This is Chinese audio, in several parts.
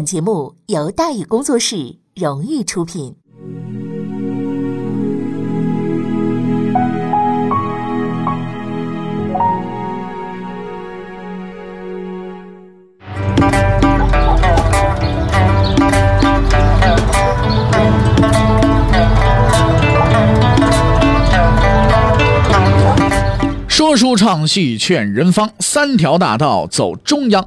本节目由大宇工作室荣誉出品。说书唱戏劝人方，三条大道走中央。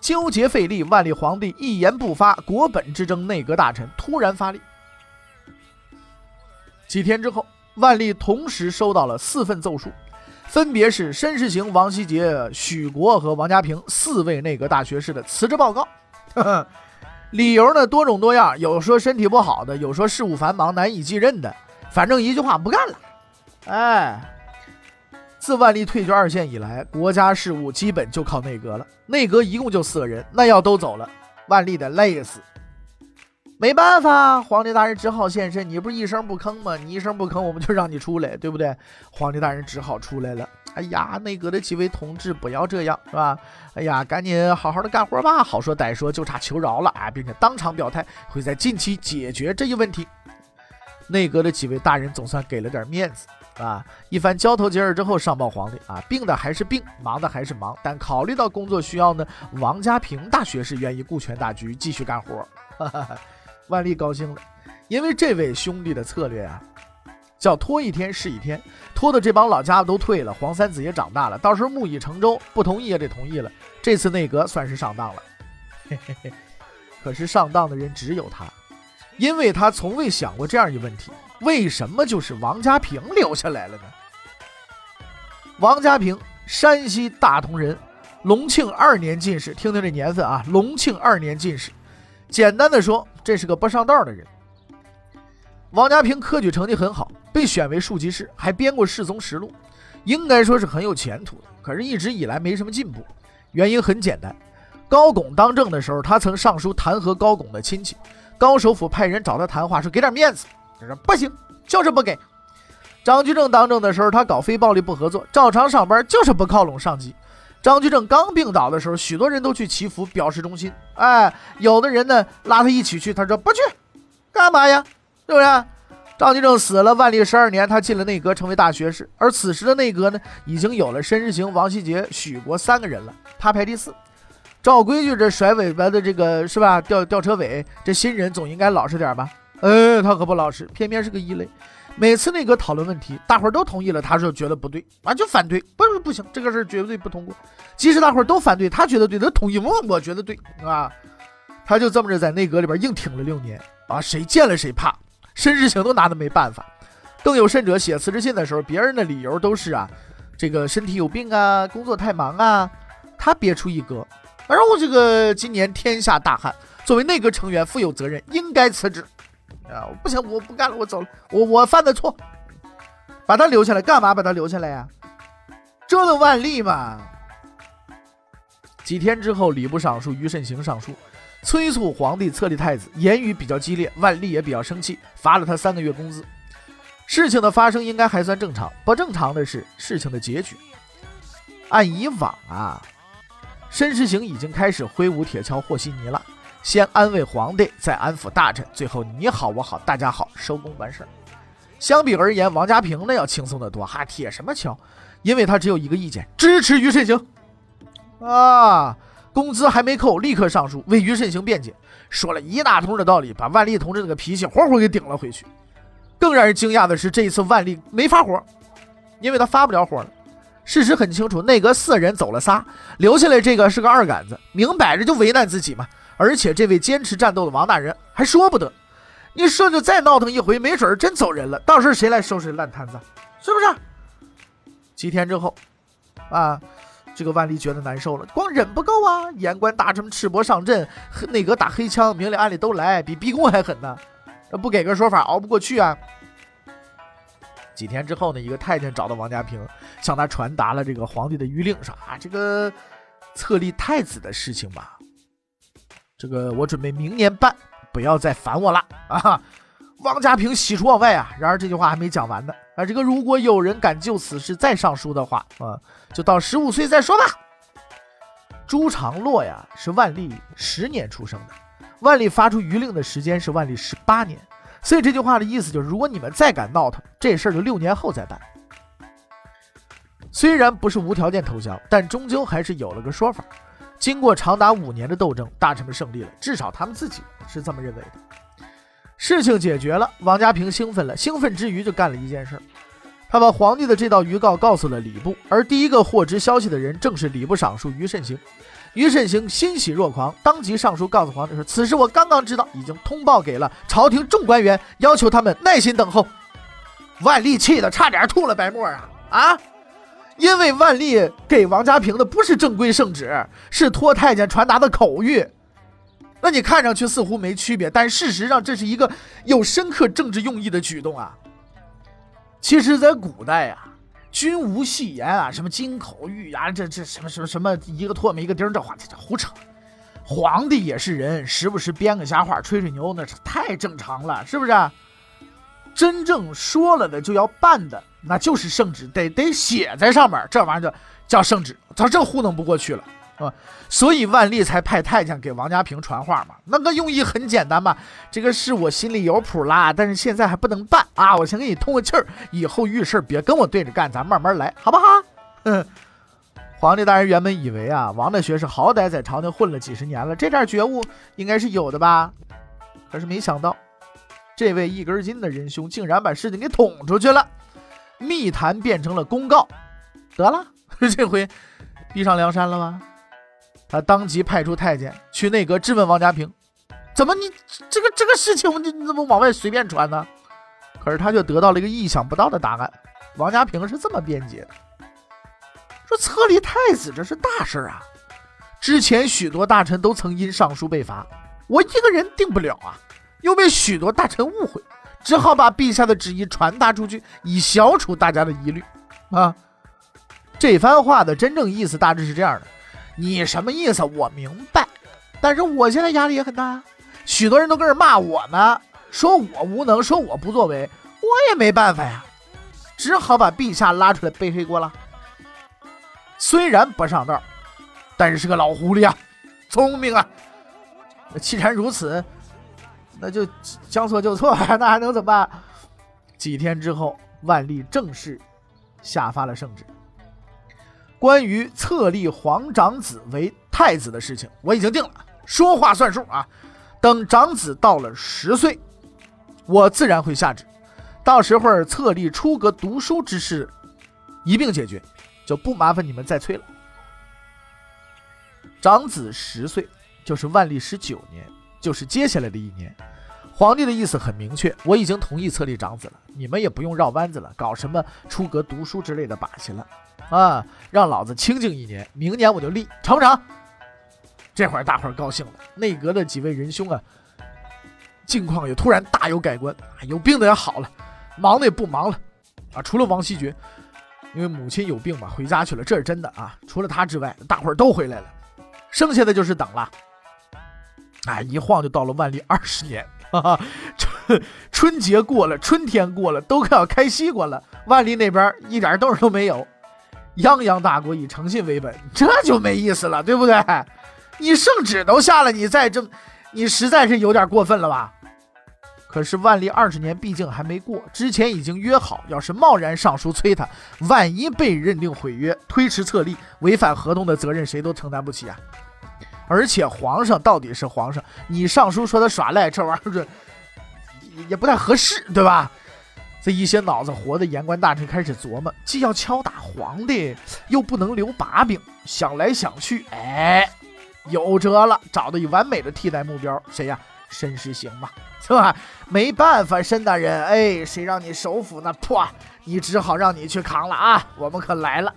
纠结费力，万历皇帝一言不发，国本之争，内阁大臣突然发力。几天之后，万历同时收到了四份奏书，分别是申时行、王希杰、许国和王家平四位内阁大学士的辞职报告。理由呢多种多样，有说身体不好的，有说事务繁忙难以继任的，反正一句话不干了。哎。自万历退居二线以来，国家事务基本就靠内阁了。内阁一共就四个人，那要都走了，万历得累死。没办法，皇帝大人只好现身。你不是一声不吭吗？你一声不吭，我们就让你出来，对不对？皇帝大人只好出来了。哎呀，内阁的几位同志，不要这样，是吧？哎呀，赶紧好好的干活吧。好说歹说，就差求饶了啊，并且当场表态，会在近期解决这一问题。内阁的几位大人总算给了点面子。啊！一番交头接耳之后，上报皇帝啊，病的还是病，忙的还是忙，但考虑到工作需要呢，王家平大学士愿意顾全大局，继续干活。万历高兴了，因为这位兄弟的策略啊，叫拖一天是一天，拖的这帮老家伙都退了，皇三子也长大了，到时候木已成舟，不同意也得同意了。这次内阁算是上当了，嘿嘿嘿。可是上当的人只有他，因为他从未想过这样一问题。为什么就是王家平留下来了呢？王家平，山西大同人，隆庆二年进士。听听这年份啊，隆庆二年进士。简单的说，这是个不上道的人。王家平科举成绩很好，被选为庶吉士，还编过《世宗实录》，应该说是很有前途的。可是，一直以来没什么进步，原因很简单：高拱当政的时候，他曾上书弹劾高拱的亲戚，高首府派人找他谈话，说给点面子。他说不行，就是不给。张居正当政的时候，他搞非暴力不合作，照常上班，就是不靠拢上级。张居正刚病倒的时候，许多人都去祈福，表示忠心。哎，有的人呢拉他一起去，他说不去，干嘛呀？是不是？张居正死了，万历十二年，他进了内阁，成为大学士。而此时的内阁呢，已经有了申时行、王希杰、许国三个人了，他排第四。照规矩，这甩尾巴的这个是吧？吊吊车尾，这新人总应该老实点吧？哎，他可不老实，偏偏是个异类。每次内阁讨论问题，大伙儿都同意了，他说觉得不对，啊就反对，不不不行，这个事儿绝对不通过。即使大伙儿都反对，他觉得对，他同意，我我觉得对啊。他就这么着在内阁里边硬挺了六年啊，谁见了谁怕，申时行都拿他没办法。更有甚者，写辞职信的时候，别人的理由都是啊，这个身体有病啊，工作太忙啊，他别出一格，而我这个今年天下大旱，作为内阁成员负有责任，应该辞职。啊！不行，我不干了，我走了。我我犯的错，把他留下来干嘛？把他留下来呀？折腾万历嘛！几天之后，礼部尚书于慎行上书，催促皇帝册立太子，言语比较激烈，万历也比较生气，罚了他三个月工资。事情的发生应该还算正常，不正常的是事情的结局。按以往啊，申时行已经开始挥舞铁锹和稀泥了。先安慰皇帝，再安抚大臣，最后你好我好大家好，收工完事儿。相比而言，王家平呢要轻松得多，哈铁什么桥？因为他只有一个意见，支持于慎行。啊，工资还没扣，立刻上书为于慎行辩解，说了一大通的道理，把万历同志那个脾气活活给顶了回去。更让人惊讶的是，这一次万历没发火，因为他发不了火了。事实很清楚，内阁四人走了仨，留下来这个是个二杆子，明摆着就为难自己嘛。而且这位坚持战斗的王大人还说不得，你说就再闹腾一回，没准儿真走人了，到时候谁来收拾烂摊子？是不是？几天之后，啊，这个万历觉得难受了，光忍不够啊！言官大臣赤膊上阵，内阁打黑枪，明里暗里都来，比逼宫还狠呢。不给个说法，熬不过去啊。几天之后呢，一个太监找到王家平，向他传达了这个皇帝的谕令，说啊，这个册立太子的事情吧，这个我准备明年办，不要再烦我了啊。王家平喜出望外啊！然而这句话还没讲完呢啊！这个如果有人敢就此事再上书的话啊，就到十五岁再说吧。朱常洛呀是万历十年出生的，万历发出谕令的时间是万历十八年，所以这句话的意思就是，如果你们再敢闹腾，这事儿就六年后再办。虽然不是无条件投降，但终究还是有了个说法。经过长达五年的斗争，大臣们胜利了，至少他们自己是这么认为的。事情解决了，王家平兴奋了。兴奋之余，就干了一件事他把皇帝的这道谕告告诉了礼部，而第一个获知消息的人正是礼部尚书于慎行。于慎行欣喜若狂，当即上书告诉皇帝说：“此事我刚刚知道，已经通报给了朝廷众官员，要求他们耐心等候。”万历气得差点吐了白沫啊啊！因为万历给王家平的不是正规圣旨，是托太监传达的口谕。那你看上去似乎没区别，但事实上这是一个有深刻政治用意的举动啊。其实，在古代啊，君无戏言啊，什么金口玉牙，这这什么什么什么一个唾沫一个钉，这话这这胡扯。皇帝也是人，时不时编个瞎话吹吹牛，那是太正常了，是不是？真正说了的就要办的，那就是圣旨，得得写在上面，这玩意儿就叫圣旨，他这糊弄不过去了。啊，所以万历才派太监给王家平传话嘛。那个用意很简单嘛，这个事我心里有谱啦，但是现在还不能办啊。我先给你通个气儿，以后遇事别跟我对着干，咱慢慢来，好不好？嗯。皇帝大人原本以为啊，王大学士好歹在朝廷混了几十年了，这点觉悟应该是有的吧。可是没想到，这位一根筋的仁兄竟然把事情给捅出去了，密谈变成了公告，得了，这回逼上梁山了吗？他当即派出太监去内阁质问王家平：“怎么你这个这个事情你怎么往外随便传呢？”可是他却得到了一个意想不到的答案。王家平是这么辩解的：“说册立太子这是大事儿啊，之前许多大臣都曾因上书被罚，我一个人定不了啊，又被许多大臣误会，只好把陛下的旨意传达出去，以消除大家的疑虑。”啊，这番话的真正意思大致是这样的。你什么意思？我明白，但是我现在压力也很大，许多人都跟着骂我呢，说我无能，说我不作为，我也没办法呀，只好把陛下拉出来背黑锅了。虽然不上道，但是是个老狐狸啊，聪明啊。既然如此，那就将错就错，那还能怎么办？几天之后，万历正式下发了圣旨。关于册立皇长子为太子的事情，我已经定了，说话算数啊！等长子到了十岁，我自然会下旨，到时候册立出阁读书之事一并解决，就不麻烦你们再催了。长子十岁，就是万历十九年，就是接下来的一年。皇帝的意思很明确，我已经同意册立长子了，你们也不用绕弯子了，搞什么出阁读书之类的把戏了。啊，让老子清静一年，明年我就立，成不成？这会儿大伙儿高兴了，内阁的几位仁兄啊，境况也突然大有改观，啊有病的也好了，忙的也不忙了，啊，除了王希爵，因为母亲有病嘛，回家去了，这是真的啊。除了他之外，大伙儿都回来了，剩下的就是等了。哎，一晃就到了万历二十年，哈哈，春春节过了，春天过了，都快要开西瓜了，万历那边一点动静都没有。泱泱大国以诚信为本，这就没意思了，对不对？你圣旨都下了，你再这么，你实在是有点过分了吧？可是万历二十年毕竟还没过，之前已经约好，要是贸然上书催他，万一被认定毁约、推迟册立、违反合同的责任，谁都承担不起啊！而且皇上到底是皇上，你上书说他耍赖，这玩意儿也不太合适，对吧？这一些脑子活的言官大臣开始琢磨，既要敲打皇帝，又不能留把柄。想来想去，哎，有辙了，找到一完美的替代目标，谁呀？申时行嘛，是吧？没办法，申大人，哎，谁让你首辅呢？破，你只好让你去扛了啊！我们可来了。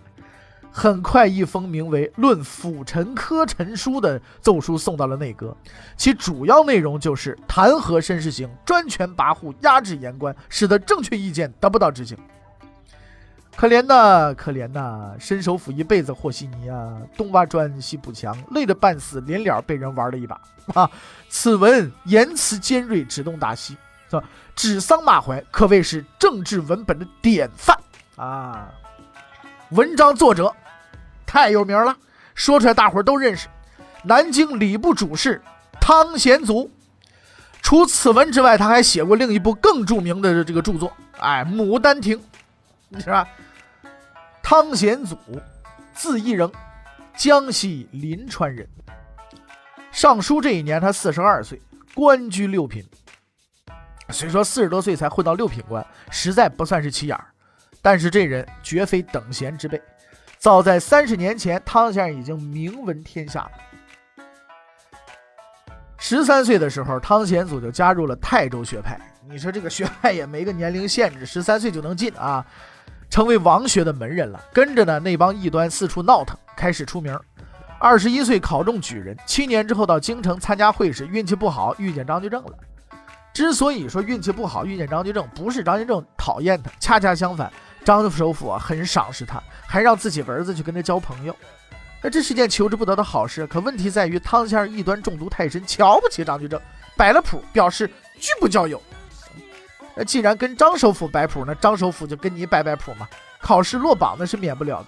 很快，一封名为《论辅臣科臣书》的奏书送到了内阁，其主要内容就是弹劾申时行，专权跋扈，压制言官，使得正确意见得不到执行。可怜呐，可怜呐！申首府一辈子和稀泥啊，东挖砖西补墙，累得半死，临了被人玩了一把啊！此文言辞尖锐，指东打西，是吧？指桑骂槐，可谓是政治文本的典范啊！文章作者太有名了，说出来大伙儿都认识。南京礼部主事汤显祖。除此文之外，他还写过另一部更著名的这个著作，哎，《牡丹亭》，是吧？汤显祖，字义仍，江西临川人。上书这一年，他四十二岁，官居六品。虽说四十多岁才混到六品官，实在不算是起眼儿，但是这人绝非等闲之辈。早在三十年前，汤先生已经名闻天下了。十三岁的时候，汤显祖就加入了泰州学派。你说这个学派也没个年龄限制，十三岁就能进啊？成为王学的门人了，跟着呢那帮异端四处闹腾，开始出名。二十一岁考中举人，七年之后到京城参加会试，运气不好遇见张居正了。之所以说运气不好遇见张居正，不是张居正讨厌他，恰恰相反，张首府啊很赏识他，还让自己儿子去跟他交朋友。那这是件求之不得的好事。可问题在于汤先生异端中毒太深，瞧不起张居正，摆了谱，表示拒不交友。那既然跟张首府摆谱，那张首府就跟你摆摆谱嘛。考试落榜那是免不了的。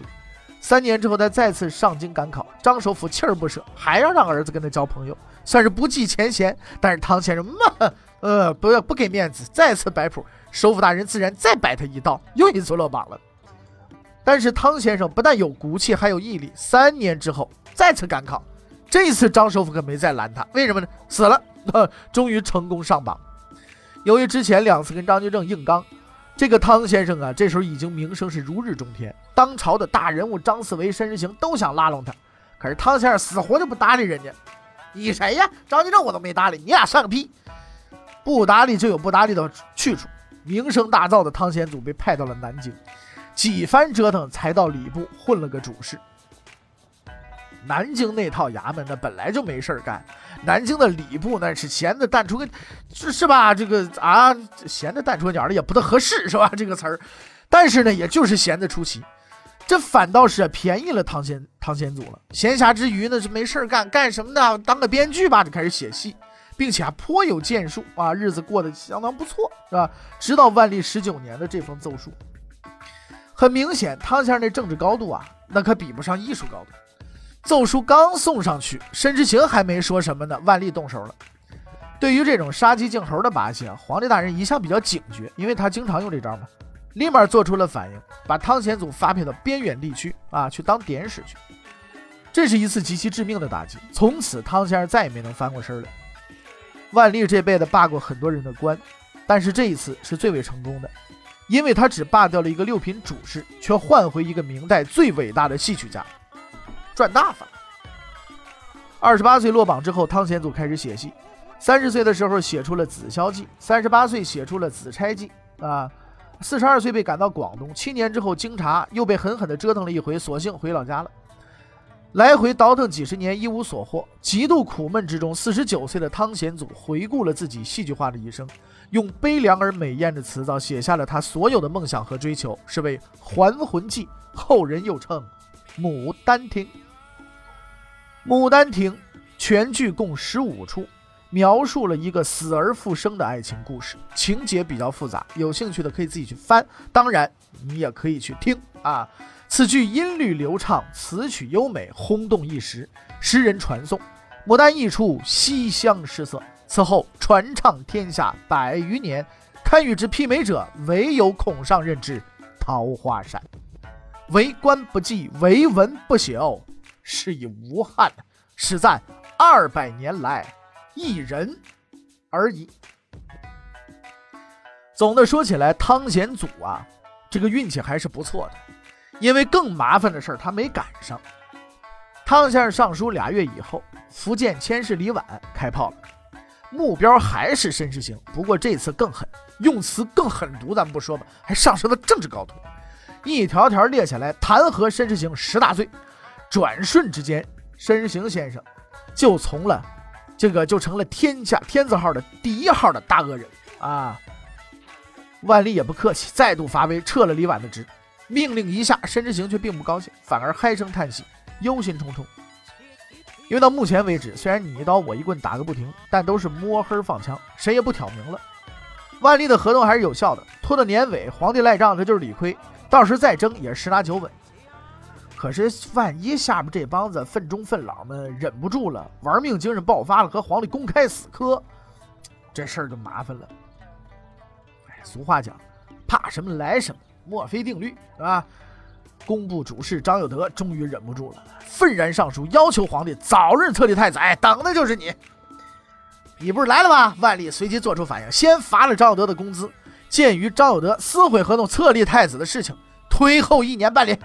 三年之后，他再次上京赶考，张首府锲而不舍，还要让儿子跟他交朋友，算是不计前嫌。但是汤先生嘛，呃，不要不给面子，再次摆谱，首府大人自然再摆他一道，又一次落榜了。但是汤先生不但有骨气，还有毅力。三年之后再次赶考，这一次张首府可没再拦他，为什么呢？死了，终于成功上榜。由于之前两次跟张居正硬刚，这个汤先生啊，这时候已经名声是如日中天，当朝的大人物张四维、申时行都想拉拢他，可是汤先生死活就不搭理人家。你谁呀？张居正我都没搭理，你俩算个屁！不搭理就有不搭理的去处。名声大噪的汤显祖被派到了南京，几番折腾才到礼部混了个主事。南京那套衙门呢，本来就没事儿干。南京的礼部那是闲的淡出个，是是吧？这个啊，闲的淡出个鸟的也不太合适，是吧？这个词儿，但是呢，也就是闲的出奇。这反倒是便宜了汤显汤显祖了。闲暇之余呢，是没事儿干，干什么呢？当个编剧吧，就开始写戏，并且啊颇有建树啊，日子过得相当不错，是吧？直到万历十九年的这封奏书，很明显，汤先生那政治高度啊，那可比不上艺术高度。奏书刚送上去，申时行还没说什么呢，万历动手了。对于这种杀鸡儆猴的把戏啊，皇帝大人一向比较警觉，因为他经常用这招嘛，立马做出了反应，把汤显祖发配到边远地区啊，去当典史去。这是一次极其致命的打击，从此汤先生再也没能翻过身来。万历这辈子罢过很多人的官，但是这一次是最为成功的，因为他只罢掉了一个六品主事，却换回一个明代最伟大的戏曲家。赚大发！二十八岁落榜之后，汤显祖开始写戏。三十岁的时候写出了《紫霄记》，三十八岁写出了《紫钗记》啊。四十二岁被赶到广东，七年之后经查，又被狠狠地折腾了一回，索性回老家了。来回倒腾几十年，一无所获，极度苦闷之中，四十九岁的汤显祖回顾了自己戏剧化的一生，用悲凉而美艳的词藻写下了他所有的梦想和追求，是为《还魂记》，后人又称《牡丹亭》。《牡丹亭》全剧共十五出，描述了一个死而复生的爱情故事，情节比较复杂，有兴趣的可以自己去翻。当然，你也可以去听啊。此句音律流畅，词曲优美，轰动一时，诗人传颂。牡丹一出，西厢失色。此后传唱天下百余年，堪与之媲美者，唯有孔尚任之《桃花扇》。为官不济，为文不朽。是以无憾，是赞二百年来一人而已。总的说起来，汤显祖啊，这个运气还是不错的，因为更麻烦的事儿他没赶上。汤先生上书俩月以后，福建千事李婉开炮了，目标还是申时行，不过这次更狠，用词更狠毒，咱们不说吧，还上升到政治高度。一条条列下来弹劾申时行十大罪。转瞬之间，申时行先生就从了这个就成了天下天字号的第一号的大恶人啊！万历也不客气，再度发威，撤了李婉的职。命令一下，申时行却并不高兴，反而唉声叹气，忧心忡忡。因为到目前为止，虽然你一刀我一棍打个不停，但都是摸黑放枪，谁也不挑明了。万历的合同还是有效的，拖到年尾，皇帝赖账，这就是理亏。到时再争也是十拿九稳。可是万一下面这帮子愤中愤老们忍不住了，玩命精神爆发了，和皇帝公开死磕，这事儿就麻烦了。哎，俗话讲，怕什么来什么，墨菲定律，是吧？工部主事张有德终于忍不住了，愤然上书要求皇帝早日册立太子。等的就是你！你不是来了吗？万历随即做出反应，先罚了张有德的工资。鉴于张有德撕毁合同册立太子的事情，推后一年办理。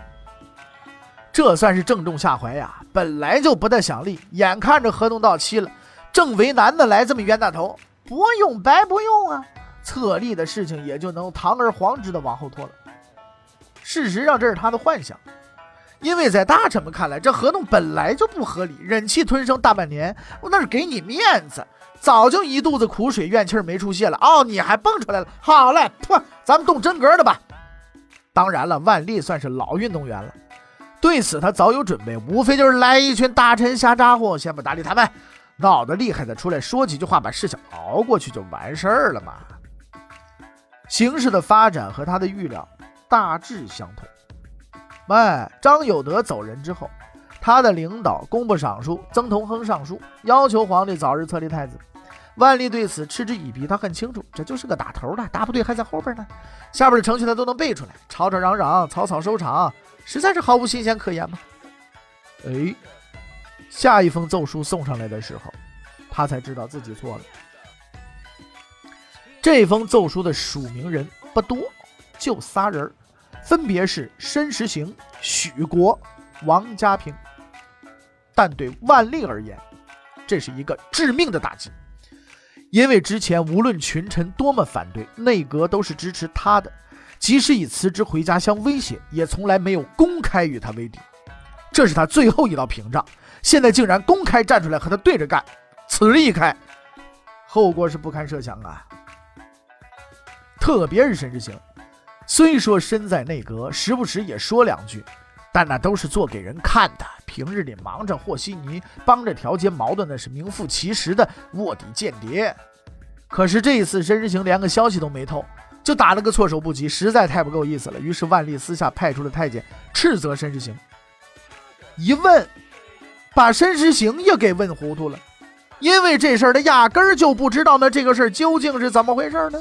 这算是正中下怀呀！本来就不太想立，眼看着合同到期了，正为难的来这么冤大头，不用白不用啊！册立的事情也就能堂而皇之的往后拖了。事实上，这是他的幻想，因为在大臣们看来，这合同本来就不合理，忍气吞声大半年，我那是给你面子，早就一肚子苦水怨气没出泄了。哦，你还蹦出来了？好嘞，噗，咱们动真格的吧。当然了，万历算是老运动员了。对此，他早有准备，无非就是来一群大臣瞎咋呼，先不搭理他们，闹得厉害的出来说几句话，把事情熬过去就完事儿了嘛。形势的发展和他的预料大致相同。哎，张有德走人之后，他的领导工部尚书曾同亨上书，要求皇帝早日册立太子。万历对此嗤之以鼻，他很清楚，这就是个打头的，大部队还在后边呢，下边的程序他都能背出来，吵吵嚷嚷，草草收场。实在是毫无新鲜可言嘛？哎，下一封奏书送上来的时候，他才知道自己错了。这封奏书的署名人不多，就仨人儿，分别是申时行、许国、王家平。但对万历而言，这是一个致命的打击，因为之前无论群臣多么反对，内阁都是支持他的。即使以辞职回家相威胁，也从来没有公开与他为敌，这是他最后一道屏障。现在竟然公开站出来和他对着干，此一开，后果是不堪设想啊！特别是申时行，虽说身在内阁，时不时也说两句，但那都是做给人看的。平日里忙着和稀泥，帮着调节矛盾，那是名副其实的卧底间谍。可是这一次，申时行连个消息都没透。就打了个措手不及，实在太不够意思了。于是万历私下派出了太监斥责申时行。一问，把申时行也给问糊涂了，因为这事儿他压根儿就不知道那这个事儿究竟是怎么回事呢？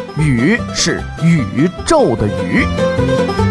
宇是宇宙的宇。